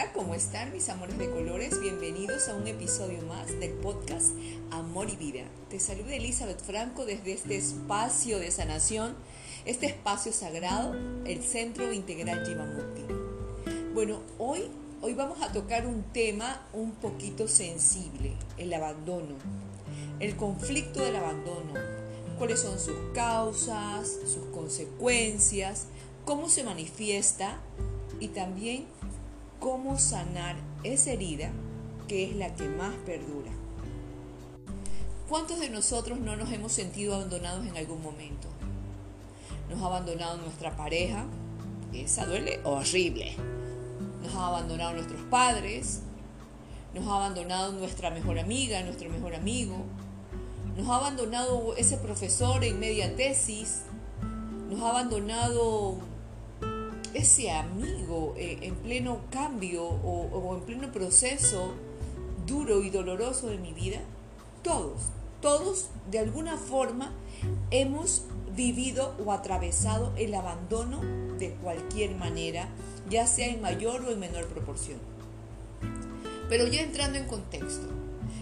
Hola, ¿cómo están mis amores de colores? Bienvenidos a un episodio más del podcast Amor y Vida. Te saluda Elizabeth Franco desde este espacio de sanación, este espacio sagrado, el Centro Integral Jivamukti. Bueno, hoy, hoy vamos a tocar un tema un poquito sensible, el abandono, el conflicto del abandono, cuáles son sus causas, sus consecuencias, cómo se manifiesta y también cómo sanar esa herida que es la que más perdura. ¿Cuántos de nosotros no nos hemos sentido abandonados en algún momento? Nos ha abandonado nuestra pareja, esa duele horrible. Nos ha abandonado nuestros padres, nos ha abandonado nuestra mejor amiga, nuestro mejor amigo, nos ha abandonado ese profesor en media tesis, nos ha abandonado ese amigo eh, en pleno cambio o, en pleno proceso duro y doloroso de mi vida? Todos, todos de alguna forma hemos vivido o atravesado el abandono de cualquier manera, ya sea en mayor o en menor proporción. Pero ya entrando en contexto,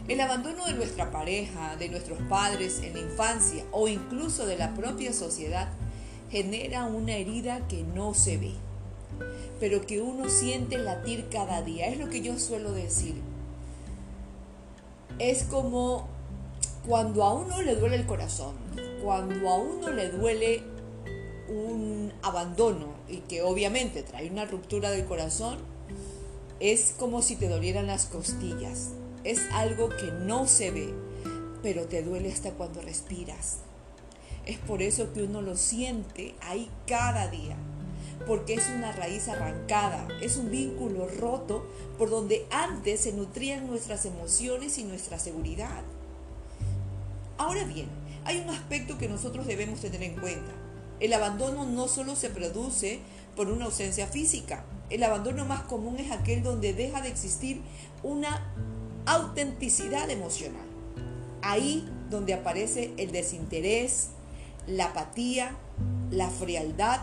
el abandono de nuestra pareja, de nuestros padres en la infancia o incluso de la propia sociedad genera una herida que no se ve, pero que uno siente latir cada día. Es lo que yo suelo decir. Es como cuando a uno le duele el corazón, cuando a uno le duele un abandono y que obviamente trae una ruptura del corazón, es como si te dolieran las costillas. Es algo que no se ve, pero te duele hasta cuando respiras. Es por eso que uno lo siente ahí cada día, porque es una raíz arrancada, es un vínculo roto por donde antes se nutrían nuestras emociones y nuestra seguridad. Ahora bien, hay un aspecto que nosotros debemos tener en cuenta. El abandono no solo se produce por una ausencia física, el abandono más común es aquel donde deja de existir una autenticidad emocional. Ahí donde aparece el desinterés, la apatía, la frialdad,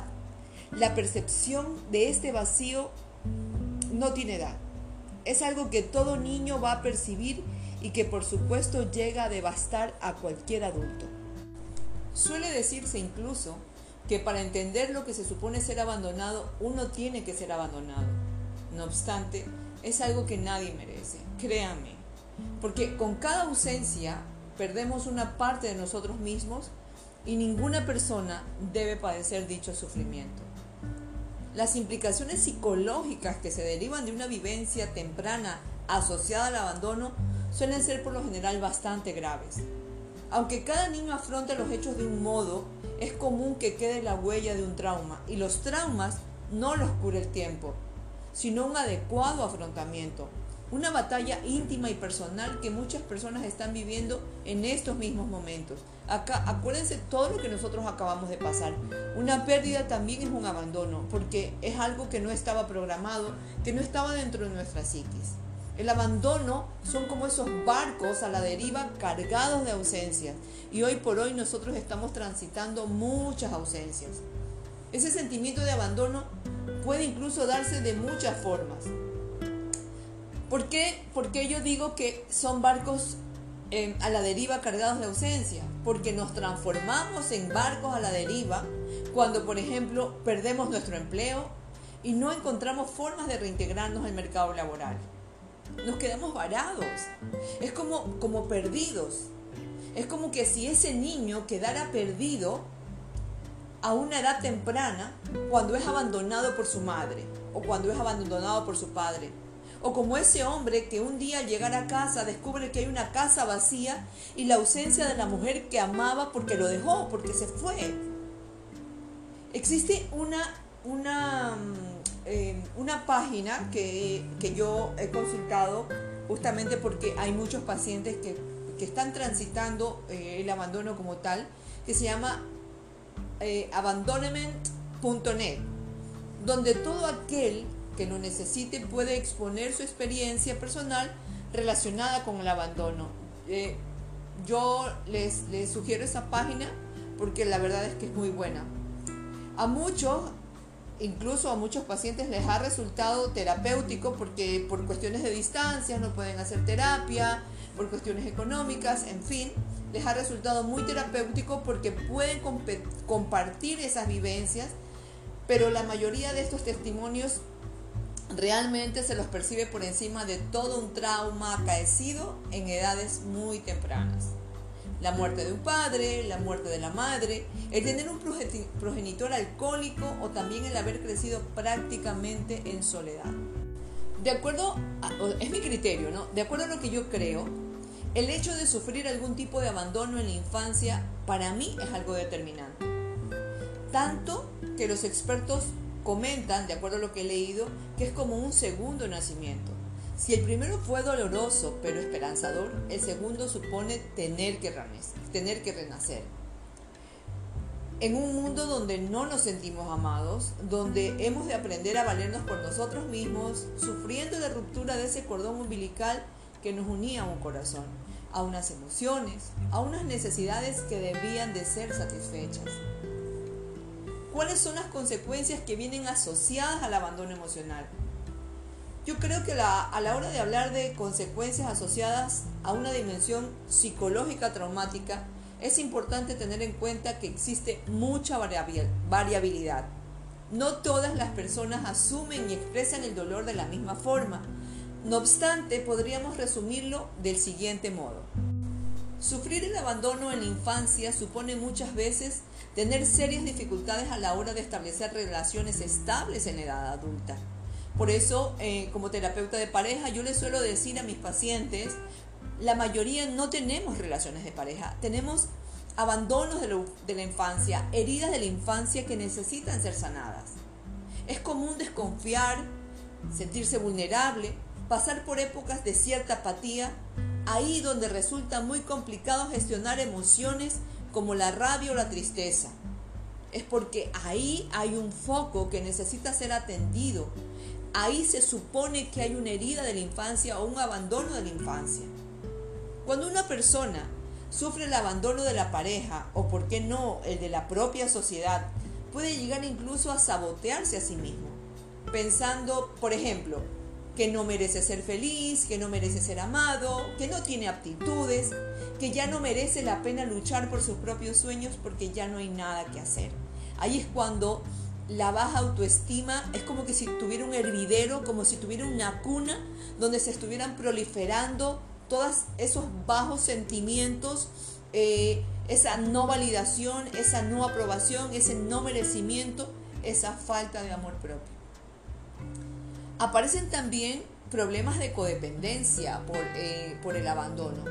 la percepción de este vacío no tiene edad. Es algo que todo niño va a percibir y que por supuesto llega a devastar a cualquier adulto. Suele decirse incluso que para entender lo que se supone ser abandonado, uno tiene que ser abandonado. No obstante, es algo que nadie merece, créame, porque con cada ausencia perdemos una parte de nosotros mismos y ninguna persona debe padecer dicho sufrimiento. Las implicaciones psicológicas que se derivan de una vivencia temprana asociada al abandono suelen ser por lo general bastante graves. Aunque cada niño afronta los hechos de un modo, es común que quede la huella de un trauma y los traumas no los cura el tiempo, sino un adecuado afrontamiento, una batalla íntima y personal que muchas personas están viviendo en estos mismos momentos. Acá, acuérdense todo lo que nosotros acabamos de pasar. Una pérdida también es un abandono, porque es algo que no estaba programado, que no estaba dentro de nuestra psiquis. El abandono son como esos barcos a la deriva cargados de ausencias. Y hoy por hoy nosotros estamos transitando muchas ausencias. Ese sentimiento de abandono puede incluso darse de muchas formas. ¿Por qué? Yo digo que son barcos em, a la deriva cargados de ausencia, porque nos transformamos en barcos a la deriva cuando, por ejemplo, perdemos nuestro empleo y no encontramos formas de reintegrarnos al mercado laboral. Nos quedamos varados, es como, como perdidos. Es como que si ese niño quedara perdido a una edad temprana cuando es abandonado por su madre o cuando es abandonado por su padre o como ese hombre que un día al llegar a casa descubre que hay una casa vacía y la ausencia de la mujer que amaba porque lo dejó, porque se fue. Existe una, una, mm, eh, una página que, yo he consultado justamente porque hay muchos pacientes que, están transitando eh, el abandono como tal, que se llama eh, abandonment.net, donde todo aquel que lo necesite puede exponer su experiencia personal relacionada con el abandono. Eh, yo les, les sugiero esa página porque la verdad es que es muy buena. A muchos incluso a muchos pacientes les ha resultado terapéutico porque por cuestiones de distancia no pueden hacer terapia, por cuestiones económicas, en fin, les ha resultado muy terapéutico porque pueden compartir esas vivencias, pero la mayoría de estos testimonios realmente se los percibe por encima de todo un trauma acaecido en edades muy tempranas. La muerte de un padre, la muerte de la madre, el tener un progenitor alcohólico o también el haber crecido prácticamente en soledad. De acuerdo, es mi criterio, ¿no? De acuerdo a lo que yo creo, el hecho de sufrir algún tipo de abandono en la infancia para mí es algo determinante. Tanto que los expertos comentan, de acuerdo a lo que he leído, que es como un segundo nacimiento. Si el primero fue doloroso pero esperanzador, el segundo supone tener que, renacer, tener que renacer. En un mundo donde no nos sentimos amados, donde hemos de aprender a valernos por nosotros mismos, sufriendo la ruptura de ese cordón umbilical que nos unía a un corazón, a unas emociones, a unas necesidades que debían de ser satisfechas. ¿Cuáles son las consecuencias que vienen asociadas al abandono emocional? Yo creo que a la hora de hablar de consecuencias asociadas a una dimensión psicológica traumática, es importante tener en cuenta que existe mucha variabilidad. No todas las personas asumen y expresan el dolor de la misma forma. No obstante, podríamos resumirlo del siguiente modo. Sufrir el abandono en la infancia supone muchas veces tener serias dificultades a la hora de establecer relaciones estables en edad adulta. Por eso, eh, como terapeuta de pareja, yo le suelo decir a mis pacientes, la mayoría no tenemos relaciones de pareja, tenemos abandonos de la infancia, heridas de la infancia que necesitan ser sanadas. Es común desconfiar, sentirse vulnerable, pasar por épocas de cierta apatía, ahí donde resulta muy complicado gestionar emociones como la rabia o la tristeza. Es porque ahí hay un foco que necesita ser atendido. Ahí se supone que hay una herida de la infancia o un abandono de la infancia. Cuando una persona sufre el abandono de la pareja o, por qué no, el de la propia sociedad, puede llegar incluso a sabotearse a sí mismo, pensando, por ejemplo, que no merece ser feliz, que no merece ser amado, que no tiene aptitudes, que ya no merece la pena luchar por sus propios sueños porque ya no hay nada que hacer. Ahí es cuando la baja autoestima es como que si tuviera un hervidero, como si tuviera una cuna donde se estuvieran proliferando todos esos bajos sentimientos, eh, esa no validación, esa no aprobación, ese no merecimiento, esa falta de amor propio. Aparecen también problemas de codependencia por, eh, por el abandono.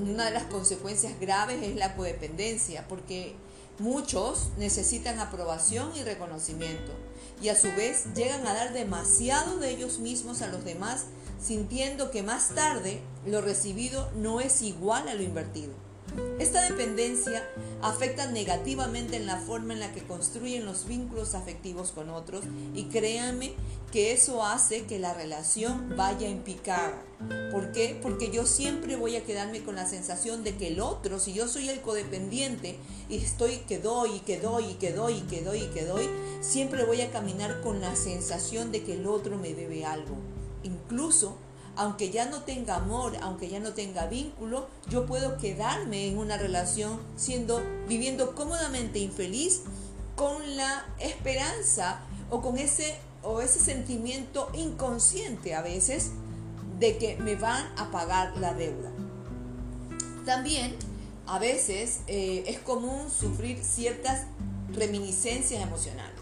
Una de las consecuencias graves es la codependencia, porque muchos necesitan aprobación y reconocimiento, y a su vez llegan a dar demasiado de ellos mismos a los demás, sintiendo que más tarde lo recibido no es igual a lo invertido. Esta dependencia afecta negativamente en la forma en la que construyen los vínculos afectivos con otros y créanme que eso hace que la relación vaya en picada. ¿Por qué? Porque yo siempre voy a quedarme con la sensación de que el otro, si yo soy el codependiente y estoy que doy y que doy y que doy y que doy y que doy, siempre voy a caminar con la sensación de que el otro me debe algo. Incluso aunque ya no tenga amor, aunque ya no tenga vínculo, yo puedo quedarme en una relación siendo, viviendo cómodamente infeliz con la esperanza o con ese, o ese sentimiento inconsciente a veces de que me van a pagar la deuda. También a veces eh, es común sufrir ciertas reminiscencias emocionales.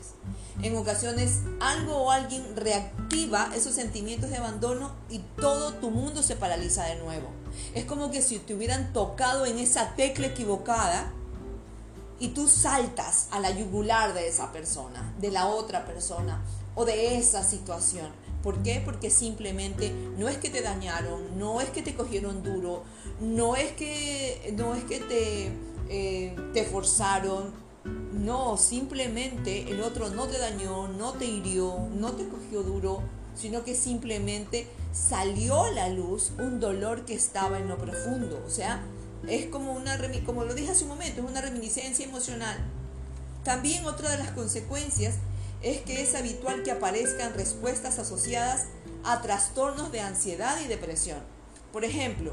En ocasiones algo o alguien reactiva esos sentimientos de abandono y todo tu mundo se paraliza de nuevo. Es como que si te hubieran tocado en esa tecla equivocada y tú saltas a la yugular de esa persona, de la otra persona o de esa situación. ¿Por qué? Porque simplemente no es que te dañaron, no es que te cogieron duro, no es que, no es que te, eh, te forzaron, no, simplemente el otro no te dañó, no te hirió, no te cogió duro, sino que simplemente salió a la luz un dolor que estaba en lo profundo. O sea, es como una, como lo dije hace un momento, es una reminiscencia emocional. También otra de las consecuencias es que es habitual que aparezcan respuestas asociadas a trastornos de ansiedad y depresión. Por ejemplo,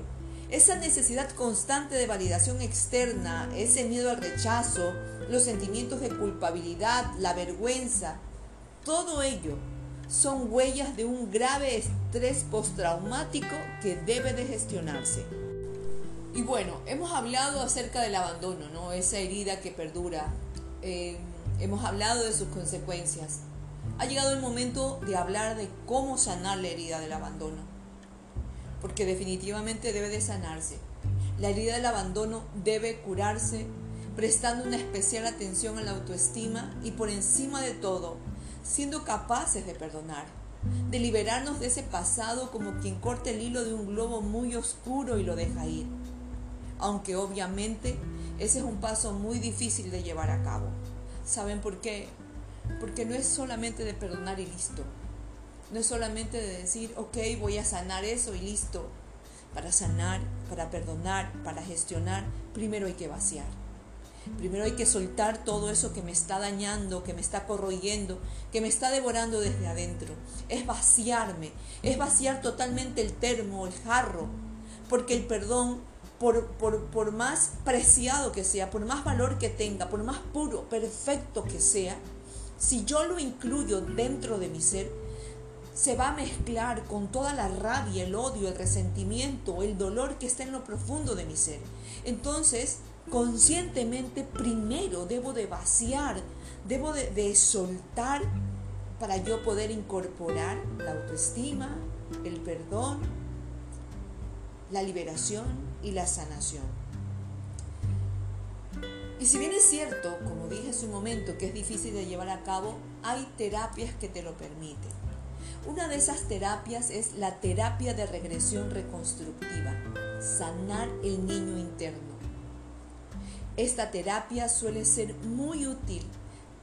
esa necesidad constante de validación externa, ese miedo al rechazo, los sentimientos de culpabilidad, la vergüenza, todo ello son huellas de un grave estrés postraumático que debe de gestionarse. Y bueno, hemos hablado acerca del abandono, ¿no? Esa herida que perdura. Eh, hemos hablado de sus consecuencias. Ha llegado el momento de hablar de cómo sanar la herida del abandono. Porque definitivamente debe de sanarse. La herida del abandono debe curarse prestando una especial atención a la autoestima y por encima de todo, siendo capaces de perdonar, de liberarnos de ese pasado como quien corta el hilo de un globo muy oscuro y lo deja ir. Aunque obviamente ese es un paso muy difícil de llevar a cabo. ¿Saben por qué? Porque no es solamente de perdonar y listo. No es solamente de decir, ok, voy a sanar eso y listo. Para sanar, para perdonar, para gestionar, primero hay que vaciar. Primero hay que soltar todo eso que me está dañando, que me está corroyendo, que me está devorando desde adentro. Es vaciarme, es vaciar totalmente el termo, el jarro, porque el perdón, por, por, por más preciado que sea, por más valor que tenga, por más puro, perfecto que sea, si yo lo incluyo dentro de mi ser, se va a mezclar con toda la rabia, el odio, el resentimiento, el dolor que está en lo profundo de mi ser. Entonces, conscientemente primero debo de vaciar, debo de, soltar para yo poder incorporar la autoestima, el perdón, la liberación y la sanación. Y si bien es cierto, como dije hace un momento, que es difícil de llevar a cabo, hay terapias que te lo permiten. Una de esas terapias es la terapia de regresión reconstructiva, sanar el niño interno. Esta terapia suele ser muy útil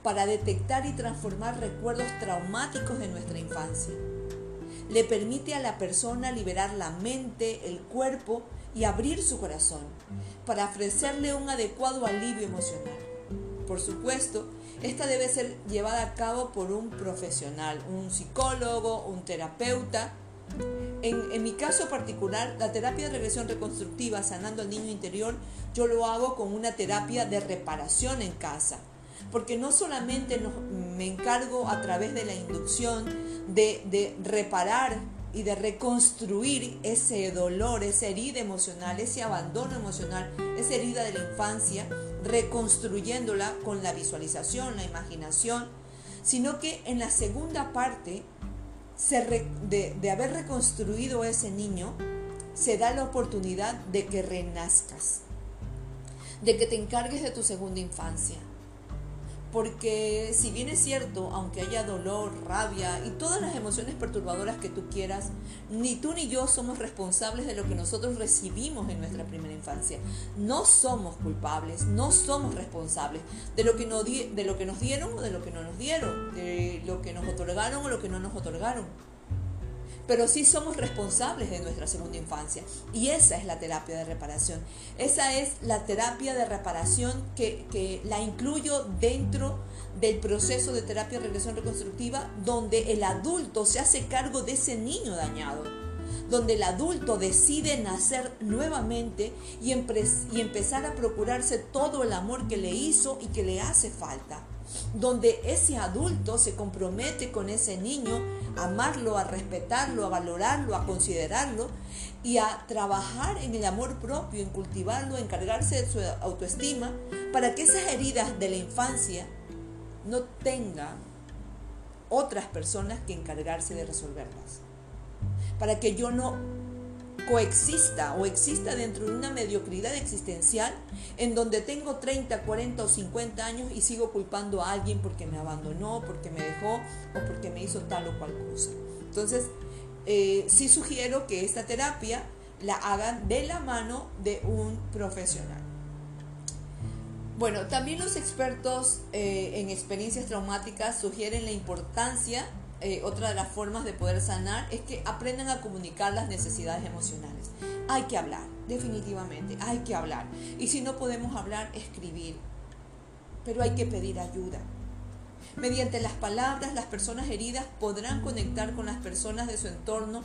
para detectar y transformar recuerdos traumáticos de nuestra infancia. Le permite a la persona liberar la mente, el cuerpo y abrir su corazón para ofrecerle un adecuado alivio emocional. Por supuesto, esta debe ser llevada a cabo por un profesional, un psicólogo, un terapeuta. En, mi caso particular, la terapia de regresión reconstructiva, sanando al niño interior, yo lo hago con una terapia de reparación en casa. Porque no solamente me encargo a través de la inducción de, de reparar y de reconstruir ese dolor, esa herida emocional, ese abandono emocional, esa herida de la infancia, reconstruyéndola con la visualización, la imaginación, sino que en la segunda parte de, de haber reconstruido ese niño, se da la oportunidad de que renazcas, de que te encargues de tu segunda infancia, porque si bien es cierto, aunque haya dolor, rabia y todas las emociones perturbadoras que tú quieras, ni tú ni yo somos responsables de lo que nosotros recibimos en nuestra primera infancia. No somos culpables, no somos responsables de lo que, de lo que nos dieron o de lo que no nos dieron, de lo que nos otorgaron o lo que no nos otorgaron pero sí somos responsables de nuestra segunda infancia. Y esa es la terapia de reparación. Esa es la terapia de reparación que, la incluyo dentro del proceso de terapia de regresión reconstructiva, donde el adulto se hace cargo de ese niño dañado donde el adulto decide nacer nuevamente y, empezar a procurarse todo el amor que le hizo y que le hace falta donde ese adulto se compromete con ese niño a amarlo, a respetarlo, a valorarlo, a considerarlo y a trabajar en el amor propio, en cultivarlo, a encargarse de su autoestima, para que esas heridas de la infancia no tengan otras personas que encargarse de resolverlas. Para que yo no coexista o exista dentro de una mediocridad existencial en donde tengo 30, 40 o 50 años y sigo culpando a alguien porque me abandonó, porque me dejó o porque me hizo tal o cual cosa. Entonces, eh, sí sugiero que esta terapia la hagan de la mano de un profesional. Bueno, también los expertos eh, en experiencias traumáticas sugieren la importancia eh, otra de las formas de poder sanar es que aprendan a comunicar las necesidades emocionales. Hay que hablar, definitivamente, hay que hablar. Y si no podemos hablar, escribir. Pero hay que pedir ayuda. Mediante las palabras, las personas heridas podrán conectar con las personas de su entorno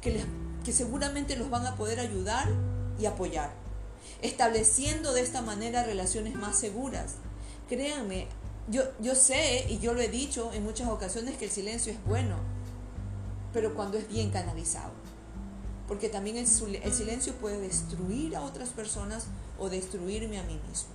que, que seguramente los van a poder ayudar y apoyar, estableciendo de esta manera relaciones más seguras. Créanme, yo, yo sé y yo lo he dicho en muchas ocasiones que el silencio es bueno, pero cuando es bien canalizado. Porque también el, silencio puede destruir a otras personas o destruirme a mí mismo.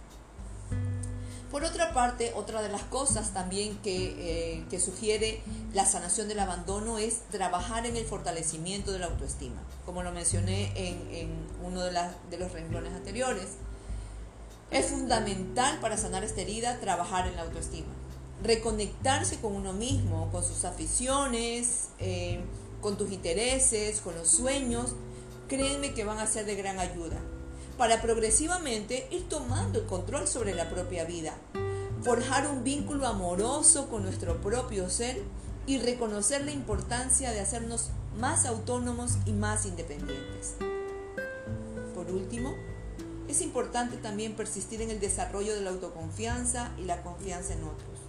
Por otra parte, otra de las cosas también que, eh, sugiere la sanación del abandono es trabajar en el fortalecimiento de la autoestima, como lo mencioné en, uno de los renglones anteriores. Es fundamental para sanar esta herida trabajar en la autoestima, reconectarse con uno mismo, con sus aficiones, eh, con tus intereses, con los sueños, créanme que van a ser de gran ayuda para progresivamente ir tomando el control sobre la propia vida, forjar un vínculo amoroso con nuestro propio ser y reconocer la importancia de hacernos más autónomos y más independientes. Por último, es importante también persistir en el desarrollo de la autoconfianza y la confianza en otros,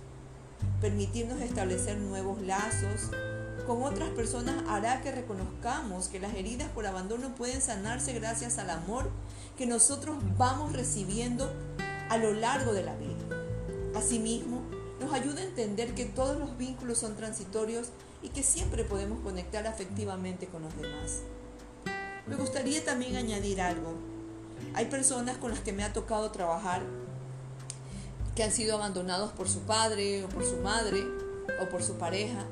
permitirnos establecer nuevos lazos con otras personas hará que reconozcamos que las heridas por abandono pueden sanarse gracias al amor que nosotros vamos recibiendo a lo largo de la vida. Asimismo, nos ayuda a entender que todos los vínculos son transitorios y que siempre podemos conectar afectivamente con los demás. Me gustaría también añadir algo. Hay personas con las que me ha tocado trabajar que han sido abandonados por su padre o por su madre o por su pareja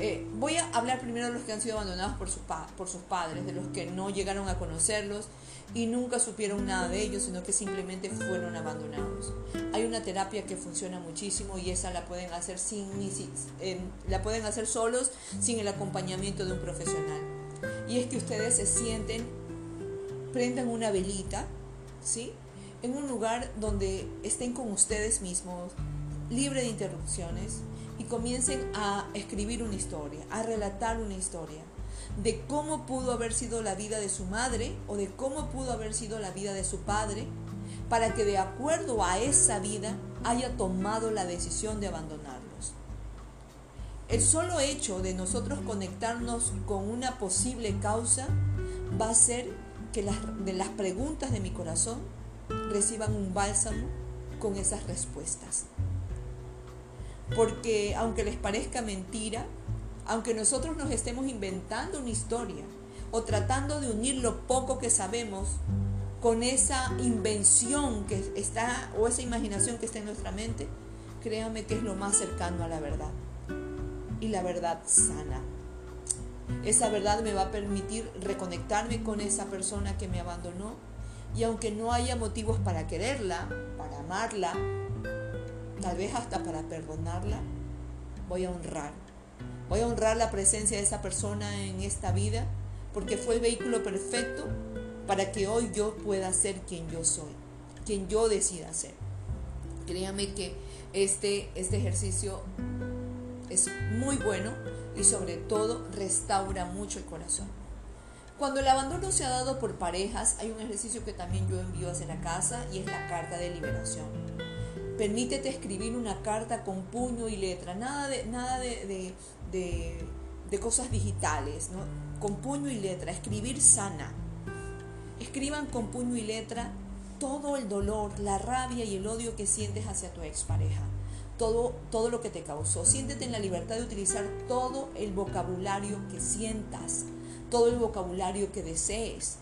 eh, voy a hablar primero de los que han sido abandonados por, sus padres, de los que no llegaron a conocerlos y nunca supieron nada de ellos, sino que simplemente fueron abandonados. Hay una terapia que funciona muchísimo y esa la pueden hacer sin la pueden hacer solos sin el acompañamiento de un profesional. Y es que ustedes se sienten, prendan una velita, ¿sí? En un lugar donde estén con ustedes mismos, libre de interrupciones, y comiencen a escribir una historia, a relatar una historia de cómo pudo haber sido la vida de su madre o de cómo pudo haber sido la vida de su padre, para que de acuerdo a esa vida haya tomado la decisión de abandonarlos. El solo hecho de nosotros conectarnos con una posible causa va a hacer que las, de las preguntas de mi corazón reciban un bálsamo con esas respuestas porque aunque les parezca mentira, aunque nosotros nos estemos inventando una historia o tratando de unir lo poco que sabemos con esa invención que está o esa imaginación que está en nuestra mente, créame que es lo más cercano a la verdad. Y la verdad sana. Esa verdad me va a permitir reconectarme con esa persona que me abandonó y aunque no haya motivos para quererla, para amarla, tal vez hasta para perdonarla, voy a honrar. Voy a honrar la presencia de esa persona en esta vida porque fue el vehículo perfecto para que hoy yo pueda ser quien yo soy, quien yo decida ser. Créame que este, este ejercicio es muy bueno y sobre todo restaura mucho el corazón. Cuando el abandono se ha dado por parejas, hay un ejercicio que también yo envío hacia la casa y es la carta de liberación. Permítete escribir una carta con puño y letra, nada de, nada de, de, cosas digitales, ¿no? con puño y letra, escribir sana. Escriban con puño y letra todo el dolor, la rabia y el odio que sientes hacia tu expareja. Todo, todo lo que te causó. Siéntete en la libertad de utilizar todo el vocabulario que sientas, todo el vocabulario que desees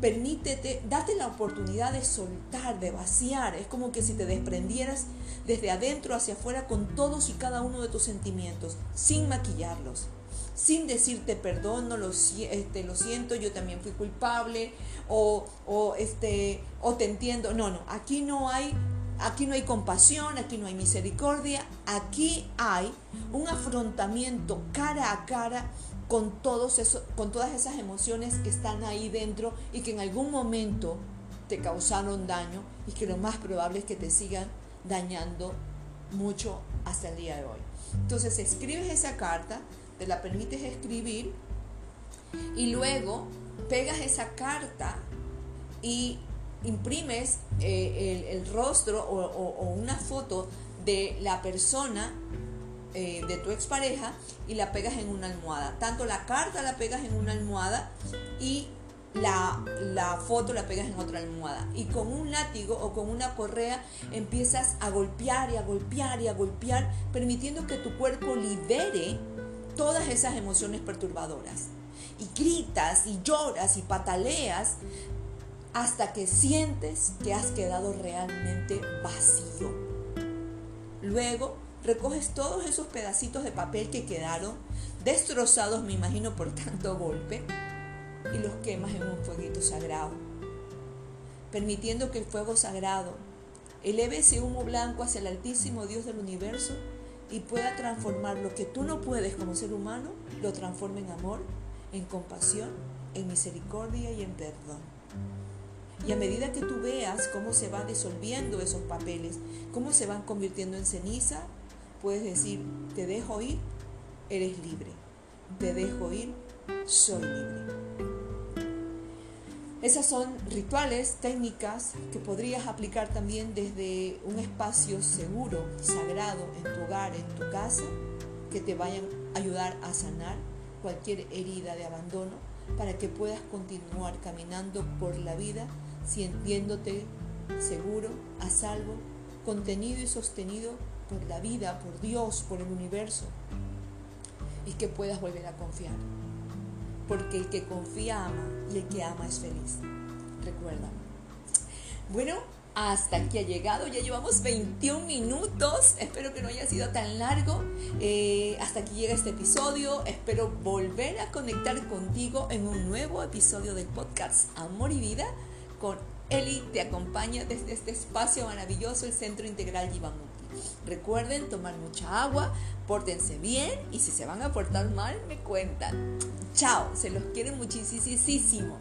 permítete, date la oportunidad de soltar, de vaciar. Es como que si te desprendieras desde adentro hacia afuera con todos y cada uno de tus sentimientos, sin maquillarlos, sin decirte perdón, no lo, este, lo siento, yo también fui culpable, o, o, este, o te entiendo. No, no, aquí no hay Aquí no hay compasión, aquí no hay misericordia, aquí hay un afrontamiento cara a cara con, todos con todas esas emociones que están ahí dentro y que en algún momento te causaron daño y que lo más probable es que te sigan dañando mucho hasta el día de hoy. Entonces escribes esa carta, te la permites escribir y luego pegas esa carta y imprimes eh, el, rostro o, una foto de la persona, eh, de tu expareja, y la pegas en una almohada. Tanto la carta la pegas en una almohada y la, la, foto la pegas en otra almohada y con un látigo o con una correa empiezas a golpear y a golpear y a golpear, permitiendo que tu cuerpo libere todas esas emociones perturbadoras. Y gritas y lloras y pataleas hasta que sientes que has quedado realmente vacío. Luego recoges todos esos pedacitos de papel que quedaron destrozados, me imagino, por tanto golpe y los quemas en un fueguito sagrado, permitiendo que el fuego sagrado eleve ese humo blanco hacia el altísimo Dios del universo y pueda transformar lo que tú no puedes como ser humano, lo transforme en amor, en compasión, en misericordia y en perdón. Y a medida que tú veas cómo se van disolviendo esos papeles, cómo se van convirtiendo en ceniza, puedes decir, te dejo ir, eres libre. Te dejo ir, soy libre. Esas son rituales, técnicas que podrías aplicar también desde un espacio seguro, sagrado, en tu hogar, en tu casa, que te vayan a ayudar a sanar cualquier herida de abandono para que puedas continuar caminando por la vida sintiéndote seguro, a salvo, contenido y sostenido por la vida, por Dios, por el universo y que puedas volver a confiar. Porque el que confía ama y el que ama es feliz. Recuerda. Bueno, hasta aquí ha llegado, ya llevamos 21 minutos, espero que no haya sido tan largo, eh, hasta aquí llega este episodio, espero volver a conectar contigo en un nuevo episodio del podcast Amor y Vida con Eli, te acompaña desde este espacio maravilloso, el Centro Integral Yivamuti. Recuerden tomar mucha agua, pórtense bien y si se van a portar mal, me cuentan. Chao, se los quiere muchísimo.